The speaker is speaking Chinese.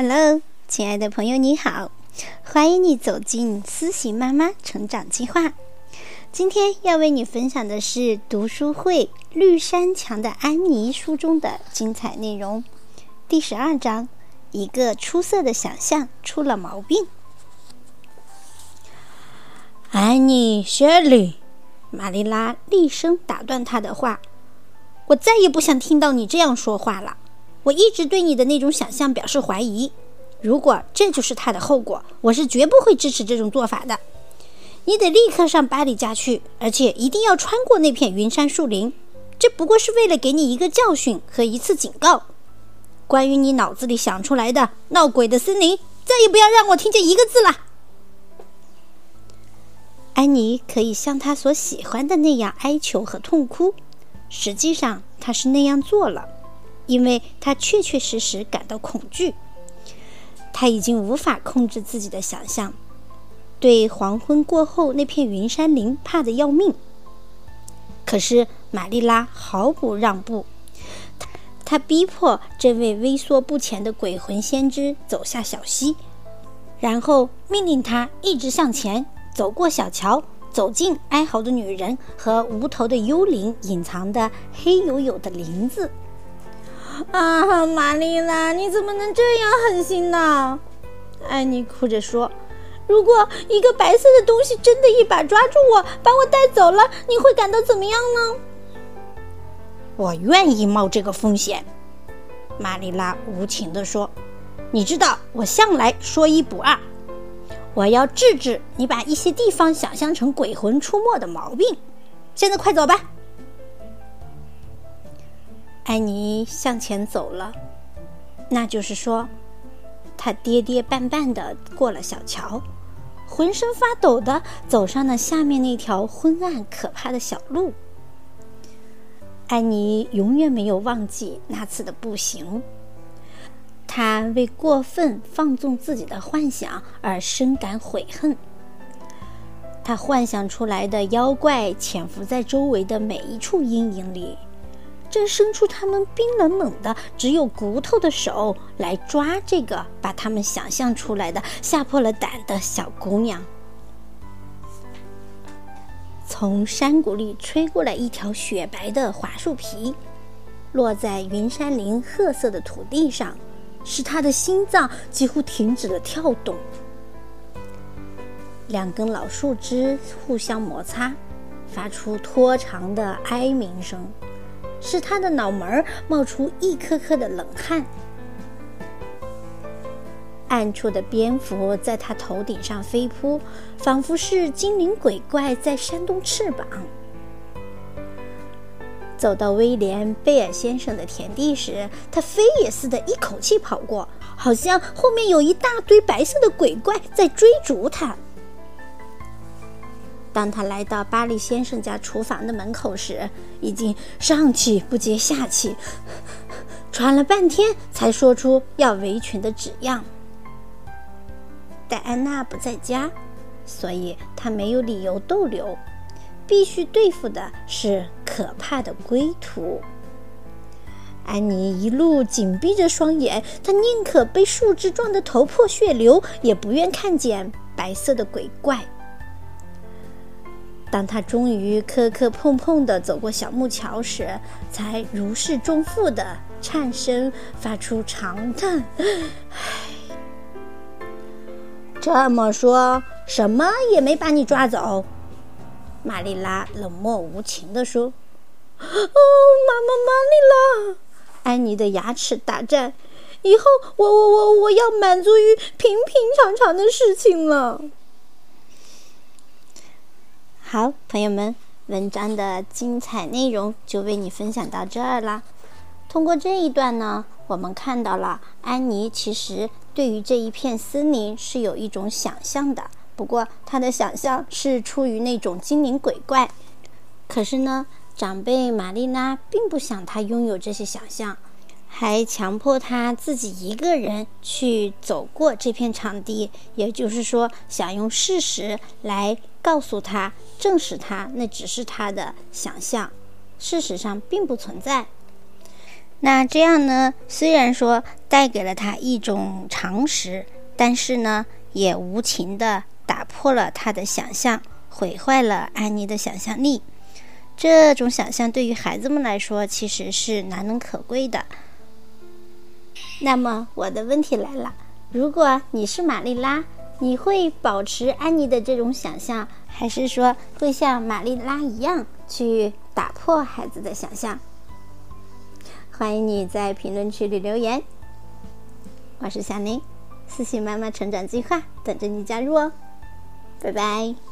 Hello，亲爱的朋友，你好，欢迎你走进思行妈妈成长计划。今天要为你分享的是读书会绿山墙的安妮书中的精彩内容。第十二章，一个出色的想象出了毛病。安妮·雪莉，玛丽拉厉声打断他的话：“我再也不想听到你这样说话了。”我一直对你的那种想象表示怀疑。如果这就是它的后果，我是绝不会支持这种做法的。你得立刻上巴里家去，而且一定要穿过那片云杉树林。这不过是为了给你一个教训和一次警告。关于你脑子里想出来的闹鬼的森林，再也不要让我听见一个字了。安妮可以像她所喜欢的那样哀求和痛哭，实际上她是那样做了。因为他确确实实感到恐惧，他已经无法控制自己的想象，对黄昏过后那片云杉林怕得要命。可是玛丽拉毫不让步，她她逼迫这位微缩不前的鬼魂先知走下小溪，然后命令他一直向前走过小桥，走进哀嚎的女人和无头的幽灵隐藏的黑黝黝的林子。啊，玛丽拉，你怎么能这样狠心呢？安妮哭着说：“如果一个白色的东西真的一把抓住我，把我带走了，你会感到怎么样呢？”我愿意冒这个风险。”玛丽拉无情地说：“你知道，我向来说一不二。我要治治你把一些地方想象成鬼魂出没的毛病。现在快走吧。”安妮向前走了，那就是说，她跌跌绊绊的过了小桥，浑身发抖的走上了下面那条昏暗可怕的小路。安妮永远没有忘记那次的步行，她为过分放纵自己的幻想而深感悔恨。她幻想出来的妖怪潜伏在周围的每一处阴影里。正伸出他们冰冷冷的、只有骨头的手来抓这个把他们想象出来的、吓破了胆的小姑娘。从山谷里吹过来一条雪白的桦树皮，落在云山林褐色的土地上，使他的心脏几乎停止了跳动。两根老树枝互相摩擦，发出拖长的哀鸣声。使他的脑门冒出一颗颗的冷汗。暗处的蝙蝠在他头顶上飞扑，仿佛是精灵鬼怪在扇动翅膀。走到威廉·贝尔先生的田地时，他飞也似的一口气跑过，好像后面有一大堆白色的鬼怪在追逐他。当他来到巴利先生家厨房的门口时，已经上气不接下气，喘了半天才说出要围裙的纸样。戴安娜不在家，所以他没有理由逗留，必须对付的是可怕的归途。安妮一路紧闭着双眼，她宁可被树枝撞得头破血流，也不愿看见白色的鬼怪。当他终于磕磕碰碰地走过小木桥时，才如释重负地颤声发出长叹：“唉，这么说，什么也没把你抓走？”玛丽拉冷漠无情地说。“哦，妈妈，玛丽拉！”安妮的牙齿打颤。“以后，我、我、我，我要满足于平平常常的事情了。”好，朋友们，文章的精彩内容就为你分享到这儿啦。通过这一段呢，我们看到了安妮其实对于这一片森林是有一种想象的，不过她的想象是出于那种精灵鬼怪。可是呢，长辈玛丽拉并不想她拥有这些想象，还强迫他自己一个人去走过这片场地，也就是说，想用事实来告诉他。证实他那只是他的想象，事实上并不存在。那这样呢，虽然说带给了他一种常识，但是呢，也无情的打破了他的想象，毁坏了安妮的想象力。这种想象对于孩子们来说，其实是难能可贵的。那么我的问题来了：如果你是玛丽拉，你会保持安妮的这种想象，还是说会像玛丽拉一样去打破孩子的想象？欢迎你在评论区里留言。我是小宁，私信妈妈成长计划等着你加入哦，拜拜。